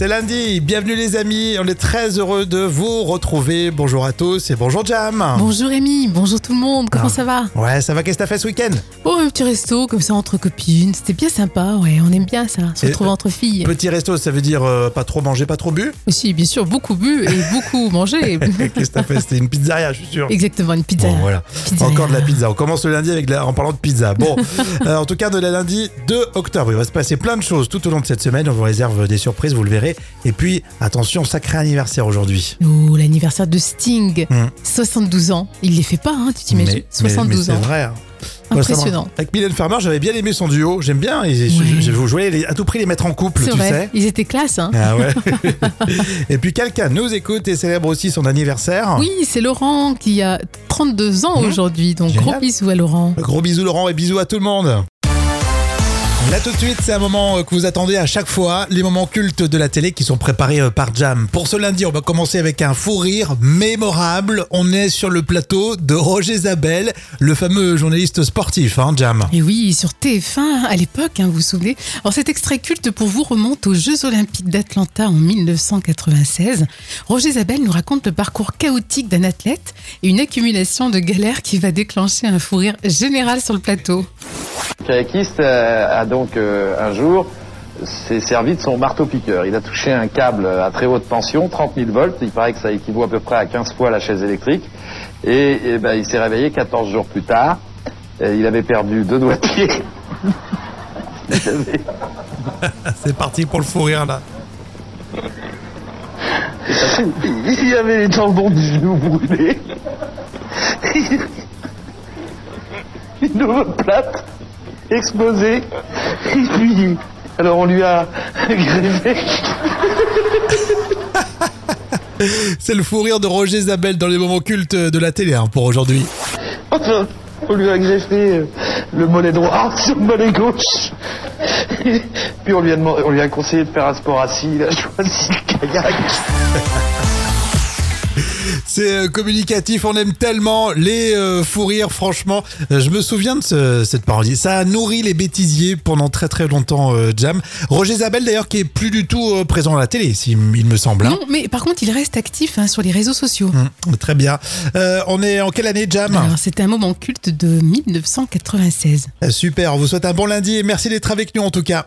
c'est lundi, bienvenue les amis, on est très heureux de vous retrouver. Bonjour à tous et bonjour Jam. Bonjour Rémi, bonjour tout le monde, comment Ah. ça va? Ouais, ça va, qu'est-ce que t'as fait ce week-end? Oh, un petit resto comme ça entre copines, c'était bien sympa, ouais, on aime bien ça, se Et- retrouver entre filles. Petit resto, ça veut dire euh, pas trop manger, pas trop bu? Aussi, bien sûr, beaucoup bu et beaucoup mangé. Qu'est-ce que t'as fait? C'était une pizzeria, je suis sûr. Exactement, une pizza. Bon, voilà. Pizzeria. Encore de la pizza. On commence le lundi avec la- en parlant de pizza. Bon, euh, en tout cas, de la lundi 2 octobre, il va se passer plein de choses tout au long de cette semaine. On vous réserve des surprises, vous le verrez. Et puis, attention, sacré anniversaire aujourd'hui. Oh, l'anniversaire de Sting, Hmm. 72 ans. Il les fait pas, hein, tu t'imagines Mais- 72 mais, mais ans. C'est vrai. hein. Impressionnant. Avec Mylène Farmer, j'avais bien aimé son duo. J'aime bien. Je, je voulais à tout prix les mettre en couple, tu vrai, sais. ils étaient classe. Hein. Ah ouais. et puis quelqu'un nous écoute et célèbre aussi son anniversaire. Oui, c'est Laurent qui a 32 ans Mhm. aujourd'hui, donc Génial. gros bisous à Laurent. Gros bisous Laurent et bisous à tout le monde. Là tout de suite, c'est un moment euh, que vous attendez à chaque fois, les moments cultes de la télé qui sont préparés euh, par Jam. Pour ce lundi, on va commencer avec un fou rire mémorable. On est sur le plateau de Roger Zabel, le fameux journaliste sportif, hein, Jam. Et oui, sur TF1 à l'époque, hein, vous vous souvenez. Alors cet extrait culte pour vous remonte aux Jeux Olympiques d'Atlanta en 1996. Roger Zabel nous raconte le parcours chaotique d'un athlète et une accumulation de galères qui va déclencher un fou rire général sur le plateau. Kayakiste euh, donc euh, un jour s'est servi de son marteau-piqueur. Il a touché un câble à très haute tension, 30 000 volts. Il paraît que ça équivaut à peu près à 15 fois la chaise électrique. Et, eh ben, il s'est réveillé 14 jours plus tard. Et il avait perdu deux doigts de pied. C'est parti pour le fou rire là. Il avait les tendons du genou brûlés. Une omoplate explosée. Et puis, alors on lui a greffé. C'est le fou rire de Roger Zabel dans les moments cultes de la télé hein, pour aujourd'hui. Enfin, on lui a greffé euh, le mollet droit sur le mollet gauche. Et puis on lui, a demandé- on lui a conseillé de faire un sport assis. Il a choisi le kayak. C'est euh, communicatif, on aime tellement les euh, fous rires, franchement. Euh, je me souviens de ce- cette parodie. Ça a nourri les bêtisiers pendant très très longtemps, euh, Jam. Roger Zabel d'ailleurs qui est plus du tout euh, présent à la télé, si, il me semble. hein. Non, mais par contre, il reste actif hein, sur les réseaux sociaux. Hum, très bien. On est en quelle année, Jam? C'était un moment culte de 1996. Euh, Super, on vous souhaite un bon lundi et merci d'être avec nous en tout cas.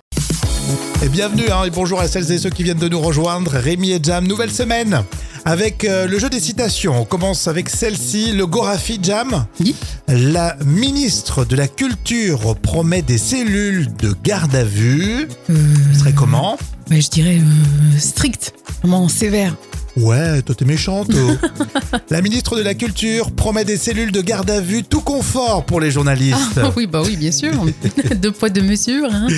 Et bienvenue hein, et bonjour à celles et ceux qui viennent de nous rejoindre. Rémi et Jam, nouvelle semaine avec euh, le jeu des citations. On commence avec celle-ci, le Gorafi Jam. Oui. La ministre de la Culture promet des cellules de garde à vue. Euh, Ce serait comment ouais, je dirais euh, strict, vraiment sévère. Ouais, toi t'es méchante. oh. la ministre de la Culture promet des cellules de garde à vue tout confort pour les journalistes. Ah, oui, bah oui, bien sûr. deux poids, deux mesures. hein.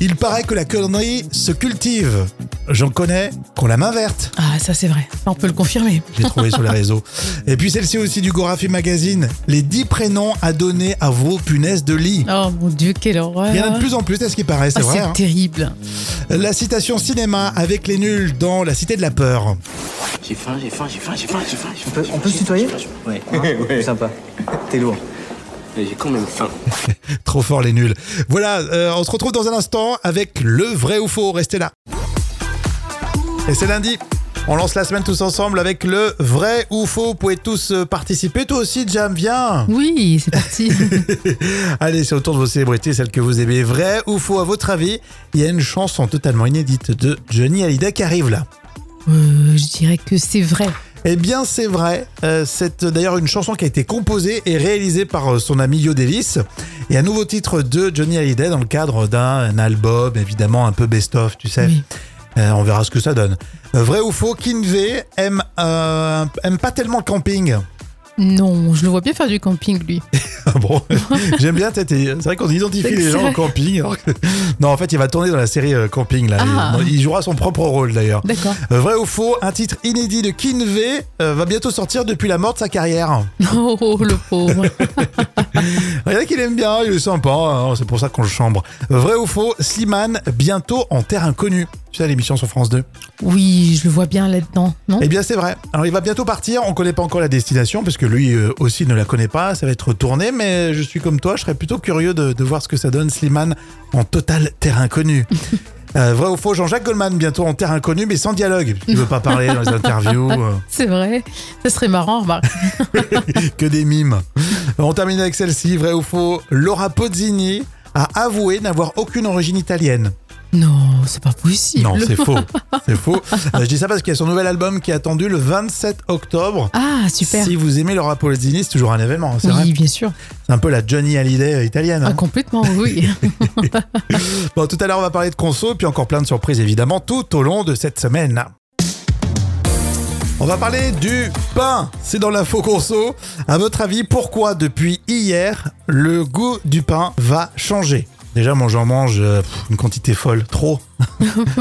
Il paraît que la connerie se cultive. J'en connais qu'on la main verte. Ah, ça c'est vrai. On peut le confirmer. J'ai trouvé sur les réseaux. Et puis celle-ci aussi du Gorafi Magazine. Les 10 prénoms à donner à vos punaises de lit. Oh mon Dieu, quelle horreur. Il y en a de plus en plus, à ce qui paraît, c'est Ah, vrai. c'est hein. terrible. La citation cinéma avec les nuls dans La Cité de la Peur. J'ai faim, j'ai faim, j'ai faim, j'ai faim, j'ai faim. j'ai On peut, faim, on peut j'ai se tutoyer? J'ai faim. Ouais. C'est sympa. T'es lourd. Mais j'ai quand même faim. Trop fort les nuls. Voilà, euh, on se retrouve dans un instant avec le vrai ou faux. Restez là. Et c'est lundi. On lance la semaine tous ensemble avec le vrai ou faux. Vous pouvez tous euh, participer. Toi aussi, Jam, viens. Oui, c'est parti. Allez, c'est au tour de vos célébrités, celles que vous aimez. Vrai ou faux, à votre avis Il y a une chanson totalement inédite de Johnny Hallyday qui arrive là. Euh, je dirais que c'est vrai. Eh bien, c'est vrai. Euh, c'est d'ailleurs une chanson qui a été composée et réalisée par euh, son ami Yo Davis. Et un nouveau titre de Johnny Hallyday dans le cadre d'un album, évidemment un peu best-of, tu sais. Oui. Euh, on verra ce que ça donne. Euh, vrai ou faux, Kinvey aime, euh, aime pas tellement le camping. Non, je le vois bien faire du camping, lui. Ah bon, j'aime bien. t'es- C'est vrai qu'on identifie les gens au camping. alors que- Non, en fait, il va tourner dans la série euh, Camping là. Ah. Il, il jouera son propre rôle d'ailleurs. D'accord. Euh, Vrai ou faux, un titre inédit de Kinvey euh, va bientôt sortir depuis la mort de sa carrière. Oh, oh, le pauvre. Regardez qu'il aime bien, il est sympa, hein, c'est pour ça qu'on le chambre. Vrai ou faux, Slimane bientôt en terre inconnue. Tu sais, l'émission sur France 2. Oui, je le vois bien là-dedans, non? Eh bien, c'est vrai. Alors, il va bientôt partir. On connaît pas encore la destination parce que lui euh, aussi ne la connaît pas. Ça va être tourné, mais je suis comme toi. Je serais plutôt curieux de, de voir ce que ça donne Slimane en total terre inconnue. Euh, vrai ou faux, Jean-Jacques Goldman, bientôt en terre inconnue, mais sans dialogue. Tu veux pas parler dans les interviews, euh, C'est vrai. Ça serait marrant, remarque. que des mimes. On termine avec celle-ci, vrai ou faux, Laura Pozzini a avoué n'avoir aucune origine italienne. Non, c'est pas possible. Non, c'est faux. C'est faux. Euh, je dis ça parce qu'il y a son nouvel album qui est attendu le 27 octobre. Ah, super. Si vous aimez Laura Pozzini, c'est toujours un événement, c'est vrai. oui, bien sûr. C'est un peu la Johnny Hallyday euh, italienne. Ah, hein. complètement, oui. Bon, tout à l'heure, on va parler de conso, puis encore plein de surprises, évidemment, tout au long de cette semaine. On va parler du pain. C'est dans l'info conso. À votre avis, pourquoi depuis hier, le goût du pain va changer? Déjà, moi, j'en mange euh, une quantité folle. Trop.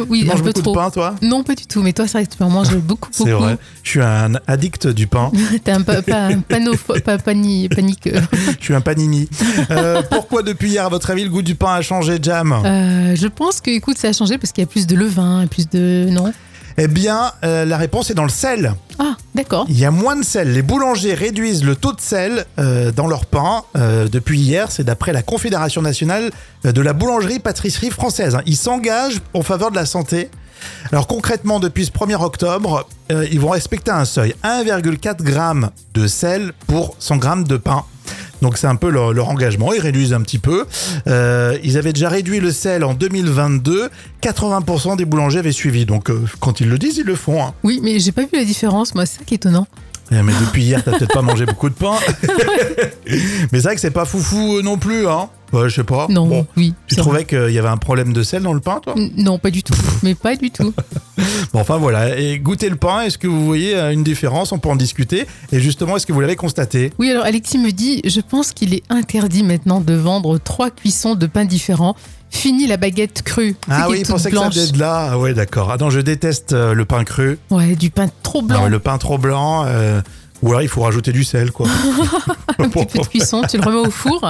oui, Tu un manges peu beaucoup trop. de pain, toi? Non, pas du tout. Mais toi, c'est vrai que tu en manges beaucoup, beaucoup. C'est vrai. Je suis un addict du pain. T'es un, pa pa un panopho- pa- pani- paniqueux. Je suis un panini. Euh, pourquoi depuis hier, à votre avis, le goût du pain a changé, Jam? Euh, je pense que, écoute, ça a changé parce qu'il y a plus de levain, plus de. Non? Eh bien, euh, la réponse est dans le sel. Ah, d'accord. Il y a moins de sel. Les boulangers réduisent le taux de sel euh, dans leur pain euh, depuis hier. C'est d'après la Confédération nationale de la boulangerie-pâtisserie française. hein. Ils s'engagent en faveur de la santé. Alors concrètement, depuis ce 1er octobre, ils vont respecter un seuil 1,4 g de sel pour 100 g de pain. Donc c'est un peu leur, leur engagement. Ils réduisent un petit peu. Euh, ils avaient déjà réduit le sel en 2022. 80% des boulangers avaient suivi. Donc euh, quand ils le disent, ils le font. hein. Oui, mais j'ai pas vu la différence, moi, c'est ça qui est étonnant. Eh, Mais depuis hier, t'as peut-être pas mangé beaucoup de pain. mais c'est vrai que c'est pas foufou euh, non plus, hein. Ouais, je sais pas. Non, Bon. oui. Tu trouvais qu'il y avait un problème de sel dans le pain, toi? Non, pas du tout. Mais pas du tout. Bon, enfin voilà. Et goûtez le pain, est-ce que vous voyez euh, une différence? On peut en discuter. Et justement, est-ce que vous l'avez constaté? Oui, alors Alexis me dit, je pense qu'il est interdit maintenant de vendre trois cuissons de pain différents. Fini la baguette crue. Ah oui, il pensait que ça venait de là. Ah ouais, d'accord. Ah non, je déteste euh, le pain cru. Ouais, du pain trop blanc. ouais, le pain trop blanc. euh, Ou alors il faut rajouter du sel, quoi. Un petit peu de cuisson, tu le remets au four.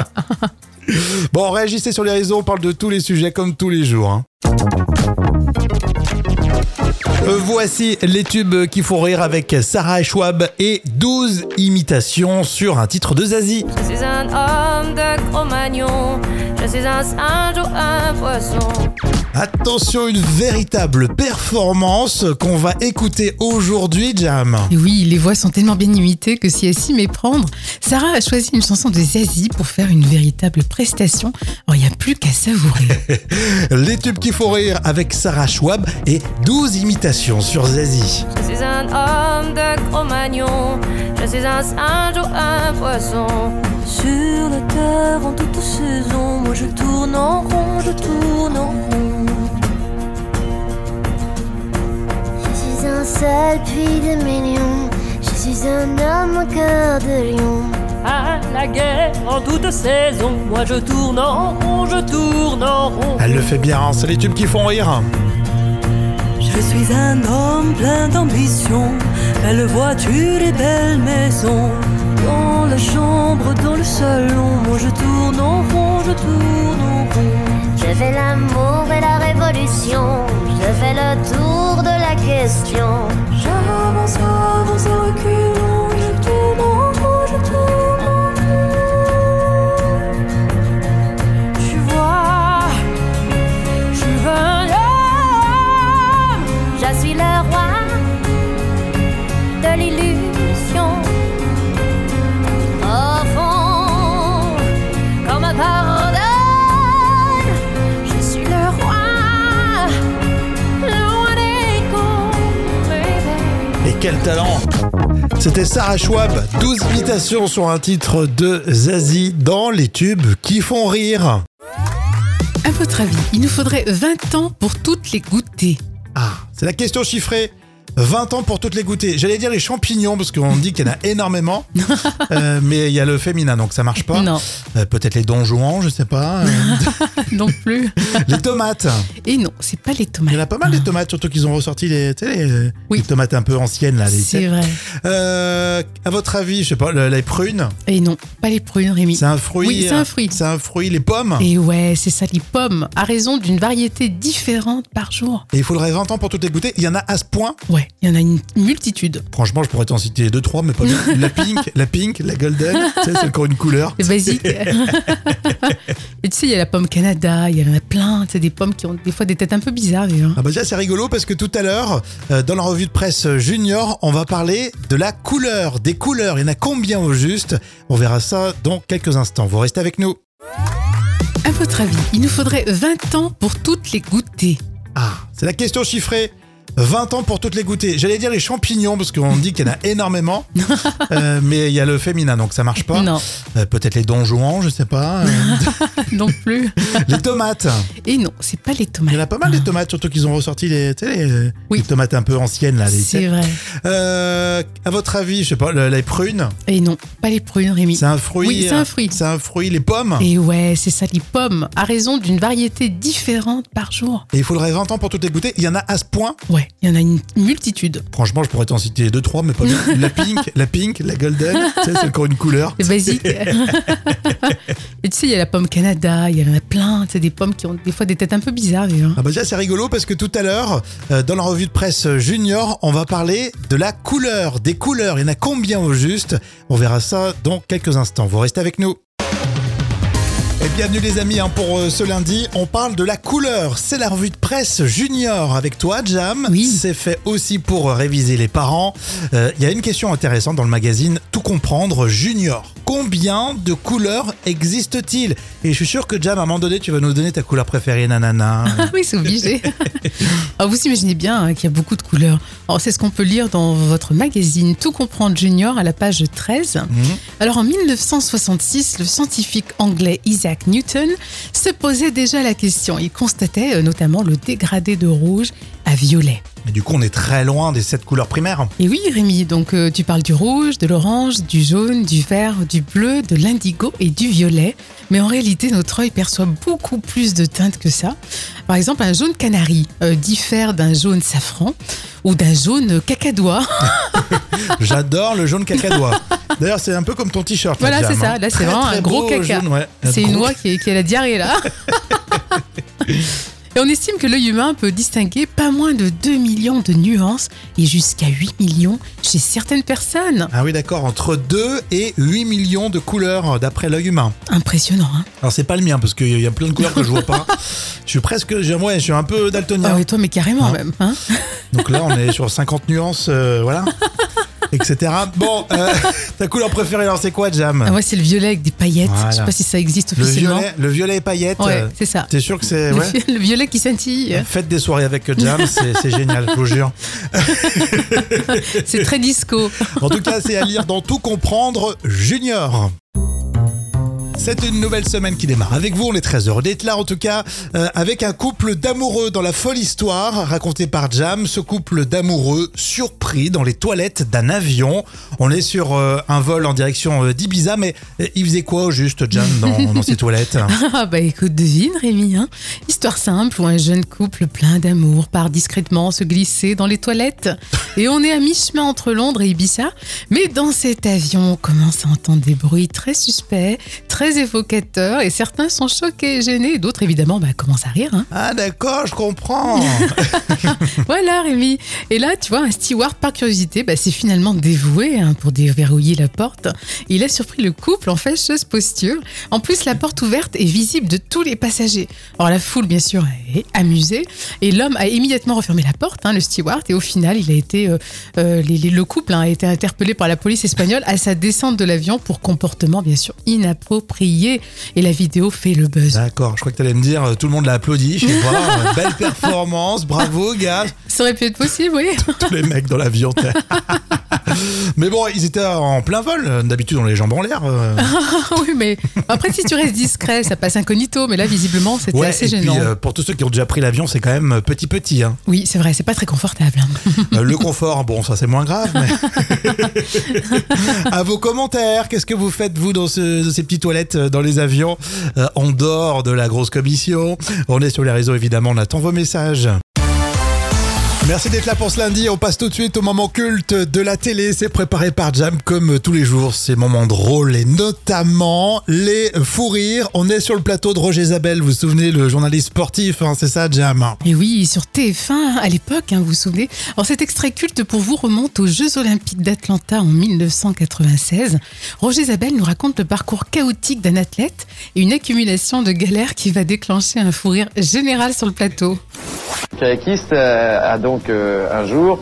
Bon, réagissez sur les réseaux, on parle de tous les sujets comme tous les jours. hein. Euh, Voici les tubes qui font rire avec Sarah Schwab et 12 imitations sur un titre de Zazie. Je suis un homme de Cro-Magnon. Je suis un singe. Attention, une véritable performance qu'on va écouter aujourd'hui, Jam. Et oui, les voix sont tellement bien imitées que si elle s'y méprendre, Sarah a choisi une chanson de Zazie pour faire une véritable prestation. Alors, il n'y a plus qu'à savourer. Les tubes qui font rire avec Sarah Schwab et 12 imitations sur Zazie. Je suis un homme de Cro-Magnon. Je suis un singe ou un poisson. Sur la terre en toute saison, moi je tourne en rond, je tourne en rond. Seul puits de millions. Je suis un homme au cœur de lion. À la guerre en toute saison, moi je tourne en rond, je tourne en rond. Elle le fait bien, hein, c'est les tubes qui font rire. Je suis un homme plein d'ambition, belle voiture et belle maison. Chambre, dans le salon, moi je tourne en rond, je tourne en rond. Je fais l'amour et la révolution. Je fais le tour de la question. J'avance, avance et quel talent C'était Sarah Schwab, 12 imitations sur un titre de Zazie dans les tubes qui font rire. À votre avis, il nous faudrait 20 ans pour toutes les goûter. Ah, c'est la question chiffrée. 20 ans pour toutes les goûter. J'allais dire les champignons parce qu'on dit qu'il y en a énormément, Euh, mais il y a le féminin donc ça marche pas. Non, Euh, Peut-être les donjons, je sais pas. Euh, non plus. les tomates. Et non, c'est pas les Il tomates. y en a pas mal des tomates, surtout qu'ils ont ressorti les, tu sais, les, Oui. les tomates un peu anciennes là. C'est vrai. Euh, à votre avis, je sais pas, le- les prunes, Et non, pas les prunes, Rémi. c'est un fruit. Oui, c'est un fruit. C'est un fruit. Les pommes? Et ouais, c'est ça, les pommes, à raison d'une variété différente par jour. Et il faudrait 20 ans pour toutes les goûter. Il y en a à ce point? Ouais. Ouais, il y en a une multitude. Franchement, je pourrais t'en citer deux, trois, mais pas bien. La pink, la pink, la golden, tu sais, c'est encore une couleur. C'est basique. Et tu sais, il y a la pomme Canada, il y en a plein. C'est des pommes qui ont des fois des têtes un peu bizarres d'ailleurs. Ah bah déjà c'est rigolo parce que tout à l'heure, euh, dans la revue de presse junior, on va parler de la couleur, des couleurs. Il y en a combien au juste? On verra ça dans quelques instants. Vous restez avec nous. À votre avis, il nous faudrait 20 ans pour toutes les goûter. Ah, c'est la question chiffrée. 20 ans pour toutes les goûter. J'allais dire les champignons parce qu'on dit qu'il y en a énormément, Euh, mais il y a le féminin donc ça marche pas. Non, Euh, Peut-être les donjouans, je sais pas. Euh, non plus. les tomates. Et non, c'est pas les Il tomates. y en a pas mal des tomates, surtout qu'ils ont ressorti les, tu sais, les, Oui. les tomates un peu anciennes là. C'est vrai. Euh, à votre avis, je sais pas, le- les prunes, Et non, pas les prunes, Rémi. c'est un fruit. Oui, c'est un fruit. C'est un fruit. Les pommes? Et ouais, c'est ça, les pommes, à raison d'une variété différente par jour. Et il faudrait 20 ans pour toutes les goûter. Il y en a à ce point? Ouais, il y en a une multitude. Franchement, je pourrais t'en citer deux, trois, mais pas bien. La pink, la pink, la golden, tu sais, c'est encore une couleur. C'est basique. Et tu sais, il y a la pomme Canada, il y en a plein. C'est des pommes qui ont des fois des têtes un peu bizarres d'ailleurs. Ah bah déjà c'est rigolo parce que tout à l'heure, euh, dans la revue de presse junior, on va parler de la couleur, des couleurs. Il y en a combien au juste? On verra ça dans quelques instants. Vous restez avec nous. Et bienvenue les amis hein, pour euh, ce lundi. On parle de la couleur. C'est la revue de presse junior avec toi, Jam. Oui. C'est fait aussi pour réviser les parents. Euh, Il y a une question intéressante dans le magazine Tout comprendre junior. Combien de couleurs existe-t-il Et je suis sûr que Jam, à un moment donné, tu vas nous donner ta couleur préférée, nanana. Ah oui, c'est obligé. Alors, vous imaginez bien hein, qu'il y a beaucoup de couleurs. C'est ce qu'on peut lire dans votre magazine Tout comprendre junior à la page 13. Mhm. Alors, en 1966, le scientifique anglais Isaac Newton se posait déjà la question. Il constatait euh, notamment le dégradé de rouge à violet. Mais du coup, on est très loin des sept couleurs primaires. Et oui, Rémi, donc euh, tu parles du rouge, de l'orange, du jaune, du vert, du bleu, de l'indigo et du violet. Mais en réalité, notre œil perçoit beaucoup plus de teintes que ça. Par exemple, un jaune canari euh, diffère d'un jaune safran ou d'un jaune cacadois. J'adore le jaune cacadois. D'ailleurs, c'est un peu comme ton t-shirt. là, Voilà, c'est ça. hein. Là, c'est vraiment un gros caca. ouais. C'est une qui, est- qui a la diarrhée là. Et on estime que l'œil humain peut distinguer pas moins de 2 millions de nuances et jusqu'à 8 millions chez certaines personnes. Ah oui, d'accord, entre 2 et 8 millions de couleurs d'après l'œil humain. Impressionnant, hein Alors, c'est pas le mien parce qu'il y a plein de couleurs que je vois pas. Je suis presque, ouais, je suis un peu daltonien. Ah oui, toi, mais carrément Hein même. Hein Donc là, on est sur 50 nuances, euh, voilà, etc. Bon, euh, ta couleur préférée, alors c'est quoi, Jam Ah, moi, c'est le violet avec des paillettes. Voilà. Je sais pas si ça existe Le officiellement. violet, le violet et paillettes. Ouais, euh, c'est ça. T'es sûr que c'est. Le, Ouais vi- le violet qui scintille. Faites des soirées avec Jam, c'est c'est génial, je vous jure. C'est très disco. En tout cas, c'est à lire dans Tout comprendre Junior. C'est une nouvelle semaine qui démarre. Avec vous, on est très heureux d'être là, en tout cas, euh, avec un couple d'amoureux dans la folle histoire racontée par Jam. Ce couple d'amoureux surpris dans les toilettes d'un avion. On est sur euh, un vol en direction euh, d'Ibiza, mais il faisait quoi au juste, Jam, dans, dans ces toilettes Ah bah écoute, devine Rémi. Hein Histoire simple où un jeune couple plein d'amour part discrètement se glisser dans les toilettes. Et on est à mi-chemin entre Londres et Ibiza. Mais dans cet avion, on commence à entendre des bruits très suspects, très évocateurs. Et certains sont choqués gênés. D'autres, évidemment, bah, commencent à rire. Hein. Ah d'accord, je comprends. Voilà Rémi. Et là, tu vois, un steward par curiosité, bah, c'est finalement dévoué hein, pour déverrouiller la porte. Il a surpris le couple en fâcheuse posture. En plus, la porte ouverte est visible de tous les passagers. Alors la foule, bien sûr, est amusée. Et l'homme a immédiatement refermé la porte, hein, le steward. Et au final, il a été, euh, euh, les- les- le couple a été interpellé par la police espagnole à sa descente de l'avion pour comportement, bien sûr, inapproprié. Et la vidéo fait le buzz. D'accord, je crois que tu allais me dire, euh, tout le monde l'a applaudi, je sais pas, euh, belle performance, bravo gars, Ça aurait pu être possible, oui. tous les mecs dans l'avion. Mais bon, ils étaient en plein vol, d'habitude on les jambes en l'air. euh. oui, mais après, si tu restes discret, ça passe incognito. Mais là, visiblement, c'était Ouais, assez et gênant. puis euh, pour tous ceux qui ont déjà pris l'avion, c'est quand même petit petit. Hein. Oui, c'est vrai, c'est pas très confortable. hein. Euh, le confort, bon ça c'est moins grave, mais... à vos commentaires, qu'est-ce que vous faites vous dans, ce- dans ces petites toilettes euh, dans les avions? Euh, En dehors de la grosse commission, on est sur les réseaux évidemment, on attend vos messages. Merci d'être là pour ce lundi. On passe tout de suite au moment culte de la télé. C'est préparé par Jam comme tous les jours. Ces moments drôles et notamment les fous rires. On est sur le plateau de Roger Isabelle. Vous vous souvenez, le journaliste sportif, hein, c'est ça, Jam Et oui, sur TF1 à l'époque, hein, vous vous souvenez. Alors cet extrait culte pour vous remonte aux Jeux Olympiques d'Atlanta en 1996. Roger Isabelle nous raconte le parcours chaotique d'un athlète et une accumulation de galères qui va déclencher un fou rire général sur le plateau. Le kayakiste euh, a donc euh, un jour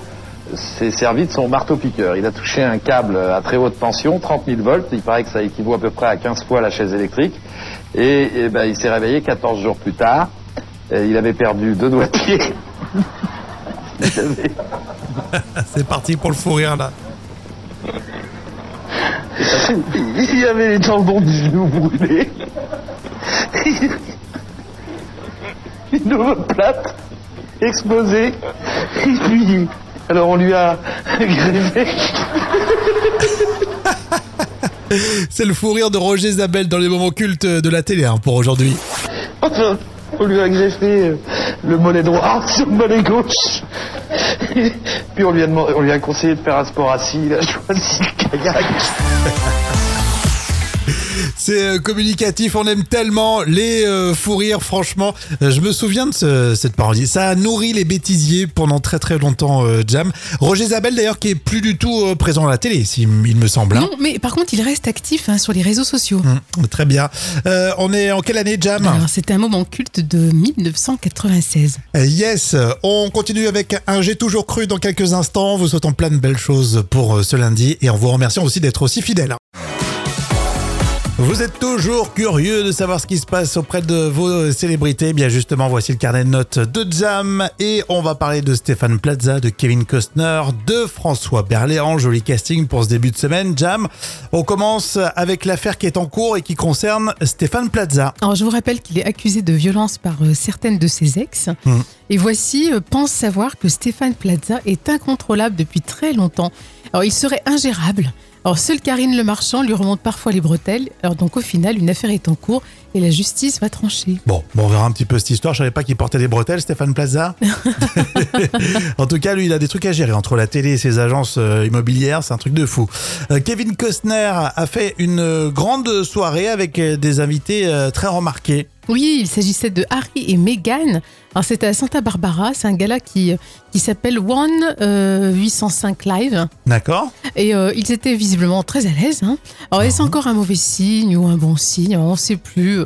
s'est servi de son marteau-piqueur. Il a touché un câble à très haute tension, 30 000 volts. Il paraît que ça équivaut à peu près à 15 fois la chaise électrique. Et, eh ben, il s'est réveillé 14 jours plus tard. Et il avait perdu deux doigts de pied. C'est parti pour le fou rire là. Il avait les tendons du genou brûlés. Une omoplate explosée. Et puis, alors on lui a greffé. C'est le fou rire de Roger Isabelle dans les moments cultes de la télé hein, pour aujourd'hui. Enfin, on lui a greffé euh, le mollet droit sur le mollet gauche. Puis on lui a, demandé- on lui a conseillé de faire un sport assis. Il a choisi le kayak. C'est euh, communicatif, on aime tellement les euh, fous rires, franchement. Euh, je me souviens de ce- cette parodie. Ça a nourri les bêtisiers pendant très très longtemps, Jam. Roger Isabelle d'ailleurs qui est plus du tout présent à la télé, si, il me semble. hein. Non, mais par contre, il reste actif hein, sur les réseaux sociaux. Hum, très bien. Euh, on est en quelle année, Jam? C'était un moment culte de 1996. Euh, Yes, on continue avec un J'ai toujours cru dans quelques instants. Vous souhaitons plein de belles choses pour ce lundi et en vous remerciant aussi d'être aussi fidèle. Vous êtes toujours curieux de savoir ce qui se passe auprès de vos célébrités. Bien justement, voici le carnet de notes de Jam et on va parler de Stéphane Plaza, de Kevin Costner, de François Berléand. Joli casting pour ce début de semaine. Jam, on commence avec l'affaire qui est en cours et qui concerne Stéphane Plaza. Alors, je vous rappelle qu'il est accusé de violence par euh, certaines de ses ex. Hmm. Et voici, euh, pense savoir que Stéphane Plaza est incontrôlable depuis très longtemps. Alors, il serait ingérable. Alors, seule Karine Le Marchand lui remonte parfois les bretelles. Alors, donc, au final, une affaire est en cours et la justice va trancher. Bon, bon, on verra un petit peu cette histoire. Je savais pas qu'il portait des bretelles, Stéphane Plaza. en tout cas, lui, il a des trucs à gérer entre la télé et ses agences euh, immobilières. C'est un truc de fou. Euh, Kevin Costner a fait une euh, grande soirée avec des invités très remarqués. Oui, il s'agissait de Harry et Meghan. Alors, c'était à Santa Barbara. C'est un gala qui, qui s'appelle One euh, 805 Live. D'accord Et euh, ils étaient visiblement très à l'aise. hein. Alors, est-ce encore un mauvais signe ou un bon signe? On ne sait plus.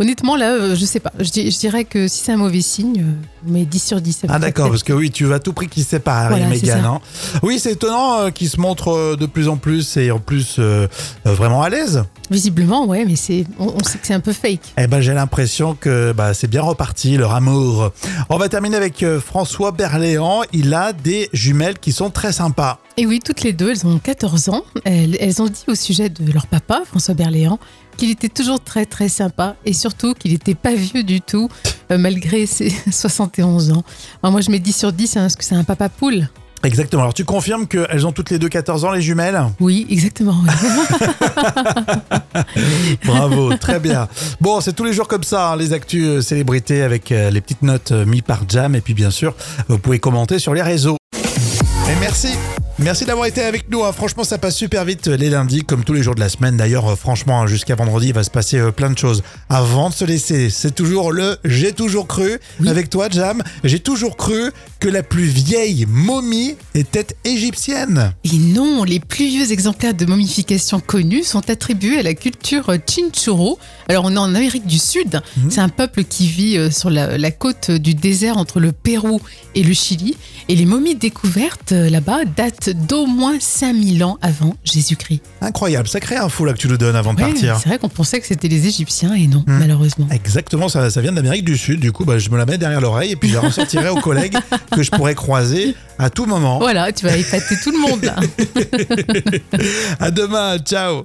Honnêtement, là, euh, je sais pas. Je, di- je dirais que si c'est un mauvais signe, euh, mais 10 sur 10. ça Ah d'accord, parce que oui, tu veux à tout prix qu'ils se séparent, Voilà, Meghan. hein. Oui, c'est étonnant euh, qu'ils se montrent de plus en plus et en plus euh, vraiment à l'aise. Visiblement, ouais, mais c'est, on, on sait que c'est un peu fake. Eh ben, j'ai l'impression que bah, c'est bien reparti, leur amour. On va terminer avec François Berléand. Il a des jumelles qui sont très sympas. Et oui, toutes les deux, elles ont 14 ans. Elles, elles ont dit au sujet de leur papa, François Berléand, qu'il était toujours très très sympa et surtout qu'il n'était pas vieux du tout, euh, malgré ses 71 ans. Alors moi, je mets 10 sur 10 hein, parce que c'est un papa poule. Exactement. Alors, tu confirmes qu'elles ont toutes les deux 14 ans, les jumelles? Oui, exactement. Bravo, très bien. Bon, c'est tous les jours comme ça, hein, les actus euh, célébrités avec euh, les petites notes mises par Jam. Et puis, bien sûr, vous pouvez commenter sur les réseaux. Et merci. Merci d'avoir été avec nous. hein. Franchement, ça passe super vite euh, les lundis, comme tous les jours de la semaine. D'ailleurs, euh, franchement, hein, jusqu'à vendredi, il va se passer euh, plein de choses. Avant de se laisser, c'est toujours le J'ai toujours cru. Avec toi, Jam, j'ai toujours cru que la plus vieille momie était égyptienne. Et non, les plus vieux exemplaires de momification connus sont attribués à la culture Chinchorro. Alors on est en Amérique du Sud. C'est un peuple qui vit sur la, la côte du désert entre le Pérou et le Chili. Et les momies découvertes là-bas datent d'au moins 5000 ans avant Jésus-Christ. Incroyable, sacré info là que tu nous donnes avant de Ouais, partir. c'est vrai qu'on pensait que c'était les Égyptiens et non, malheureusement. Exactement, ça, ça vient d'Amérique du Sud. Du coup, bah, je me la mets derrière l'oreille et puis je la ressortirai aux collègues que je pourrais croiser à tout moment. Voilà, tu vas épater tout le monde là. À demain, ciao